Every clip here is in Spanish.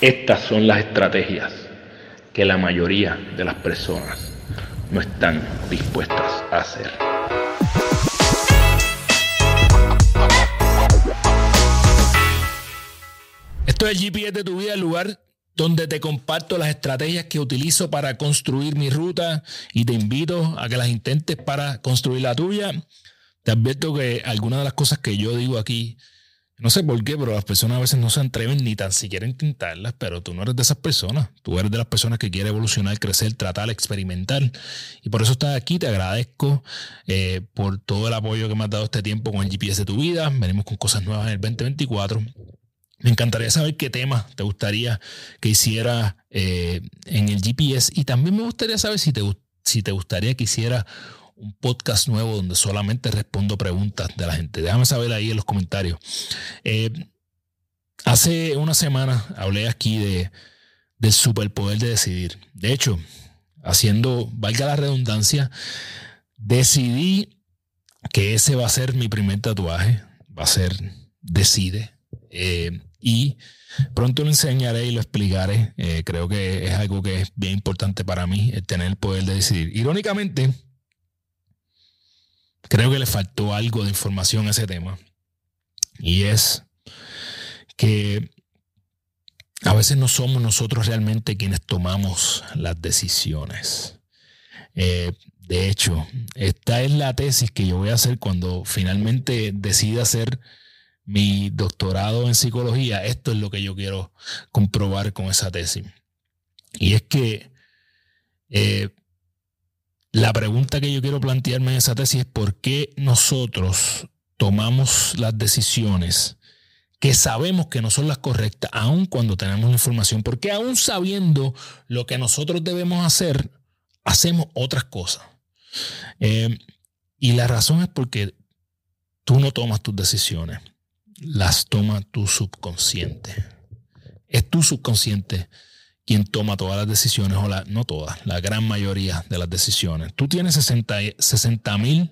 Estas son las estrategias que la mayoría de las personas no están dispuestas a hacer. Esto es el GPS de tu vida, el lugar donde te comparto las estrategias que utilizo para construir mi ruta y te invito a que las intentes para construir la tuya. Te advierto que algunas de las cosas que yo digo aquí no sé por qué, pero las personas a veces no se atreven ni tan siquiera a intentarlas, pero tú no eres de esas personas. Tú eres de las personas que quiere evolucionar, crecer, tratar, experimentar. Y por eso estás aquí. Te agradezco eh, por todo el apoyo que me has dado este tiempo con el GPS de tu vida. Venimos con cosas nuevas en el 2024. Me encantaría saber qué tema te gustaría que hiciera eh, en el GPS. Y también me gustaría saber si te, si te gustaría que hiciera un podcast nuevo donde solamente respondo preguntas de la gente. Déjame saber ahí en los comentarios. Eh, hace una semana hablé aquí de, del superpoder de decidir. De hecho, haciendo, valga la redundancia, decidí que ese va a ser mi primer tatuaje. Va a ser Decide. Eh, y pronto lo enseñaré y lo explicaré. Eh, creo que es algo que es bien importante para mí, el tener el poder de decidir. Irónicamente, creo que le faltó algo de información a ese tema. Y es que a veces no somos nosotros realmente quienes tomamos las decisiones. Eh, de hecho, esta es la tesis que yo voy a hacer cuando finalmente decida hacer mi doctorado en psicología. Esto es lo que yo quiero comprobar con esa tesis. Y es que eh, la pregunta que yo quiero plantearme en esa tesis es por qué nosotros tomamos las decisiones que sabemos que no son las correctas, aun cuando tenemos información, porque aún sabiendo lo que nosotros debemos hacer, hacemos otras cosas. Eh, y la razón es porque tú no tomas tus decisiones, las toma tu subconsciente. Es tu subconsciente quien toma todas las decisiones, o la, no todas, la gran mayoría de las decisiones. Tú tienes 60 mil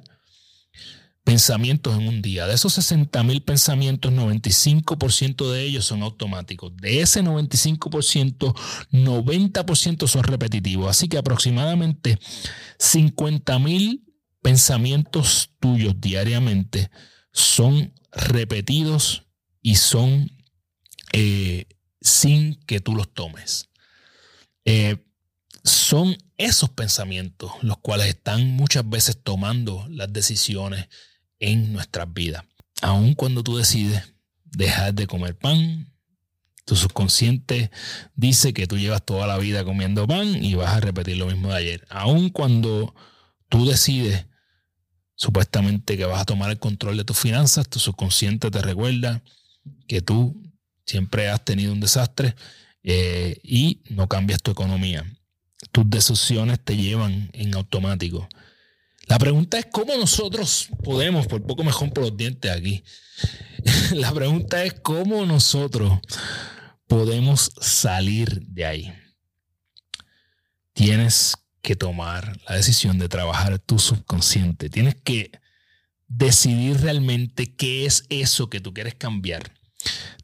pensamientos en un día. De esos 60 mil pensamientos, 95% de ellos son automáticos. De ese 95%, 90% son repetitivos. Así que aproximadamente 50 mil pensamientos tuyos diariamente son repetidos y son eh, sin que tú los tomes. Eh, son esos pensamientos los cuales están muchas veces tomando las decisiones en nuestras vidas. Aun cuando tú decides dejar de comer pan, tu subconsciente dice que tú llevas toda la vida comiendo pan y vas a repetir lo mismo de ayer. Aun cuando tú decides supuestamente que vas a tomar el control de tus finanzas, tu subconsciente te recuerda que tú siempre has tenido un desastre eh, y no cambias tu economía. Tus decisiones te llevan en automático. La pregunta es cómo nosotros podemos, por poco mejor por los dientes aquí, la pregunta es cómo nosotros podemos salir de ahí. Tienes que tomar la decisión de trabajar tu subconsciente. Tienes que decidir realmente qué es eso que tú quieres cambiar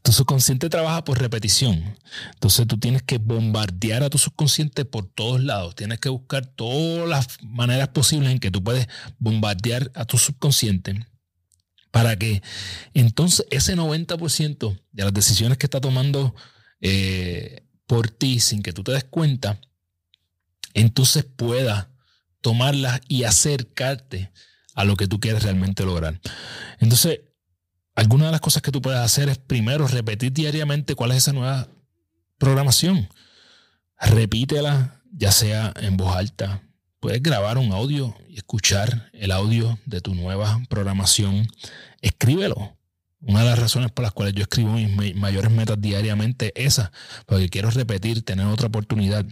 tu subconsciente trabaja por repetición. Entonces tú tienes que bombardear a tu subconsciente por todos lados. Tienes que buscar todas las maneras posibles en que tú puedes bombardear a tu subconsciente para que entonces ese 90% de las decisiones que está tomando eh, por ti sin que tú te des cuenta, entonces pueda tomarlas y acercarte a lo que tú quieres realmente lograr. Entonces, alguna de las cosas que tú puedes hacer es primero repetir diariamente cuál es esa nueva programación. Repítela, ya sea en voz alta. Puedes grabar un audio y escuchar el audio de tu nueva programación. Escríbelo. Una de las razones por las cuales yo escribo mis mayores metas diariamente es esa, porque quiero repetir, tener otra oportunidad.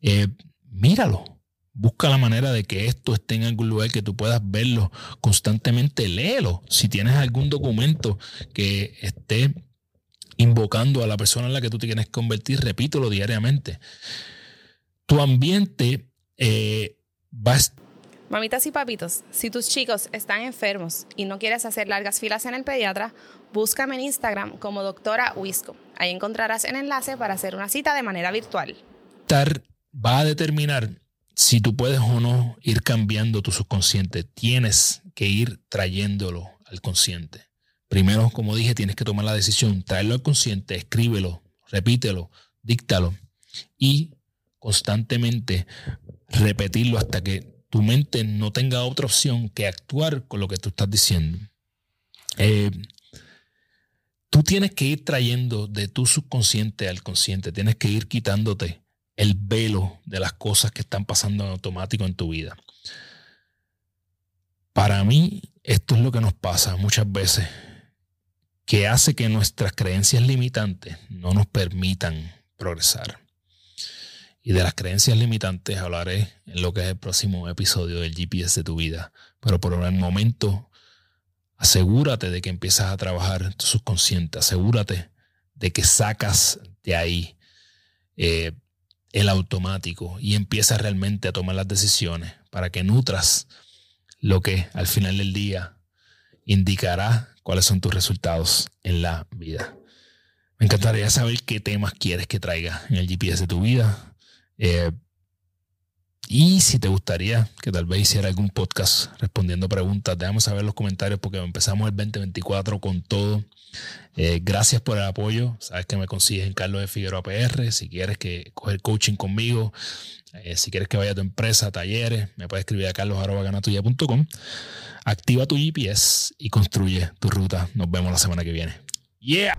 Eh, míralo, Busca la manera de que esto esté en algún lugar que tú puedas verlo constantemente. Léelo. Si tienes algún documento que esté invocando a la persona en la que tú te quieres convertir, repítelo diariamente. Tu ambiente eh, va a Mamitas y papitos, si tus chicos están enfermos y no quieres hacer largas filas en el pediatra, búscame en Instagram como doctora Wisco. Ahí encontrarás el enlace para hacer una cita de manera virtual. Va a determinar si tú puedes o no ir cambiando tu subconsciente. Tienes que ir trayéndolo al consciente. Primero, como dije, tienes que tomar la decisión, traerlo al consciente, escríbelo, repítelo, díctalo y constantemente repetirlo hasta que tu mente no tenga otra opción que actuar con lo que tú estás diciendo. Eh, tú tienes que ir trayendo de tu subconsciente al consciente, tienes que ir quitándote el velo de las cosas que están pasando en automático en tu vida. Para mí, esto es lo que nos pasa muchas veces, que hace que nuestras creencias limitantes no nos permitan progresar. Y de las creencias limitantes hablaré en lo que es el próximo episodio del GPS de tu vida. Pero por el momento, asegúrate de que empiezas a trabajar tu subconsciente. Asegúrate de que sacas de ahí eh, el automático y empiezas realmente a tomar las decisiones para que nutras lo que al final del día indicará cuáles son tus resultados en la vida. Me encantaría saber qué temas quieres que traiga en el GPS de tu vida. Eh, y si te gustaría que tal vez hiciera algún podcast respondiendo preguntas, déjame saber en los comentarios porque empezamos el 2024 con todo. Eh, gracias por el apoyo. Sabes que me consigues en Carlos de Figueroa PR. Si quieres que coger coaching conmigo, eh, si quieres que vaya a tu empresa, talleres, me puedes escribir a carlos.ganatuya.com. Activa tu GPS y construye tu ruta. Nos vemos la semana que viene. Yeah.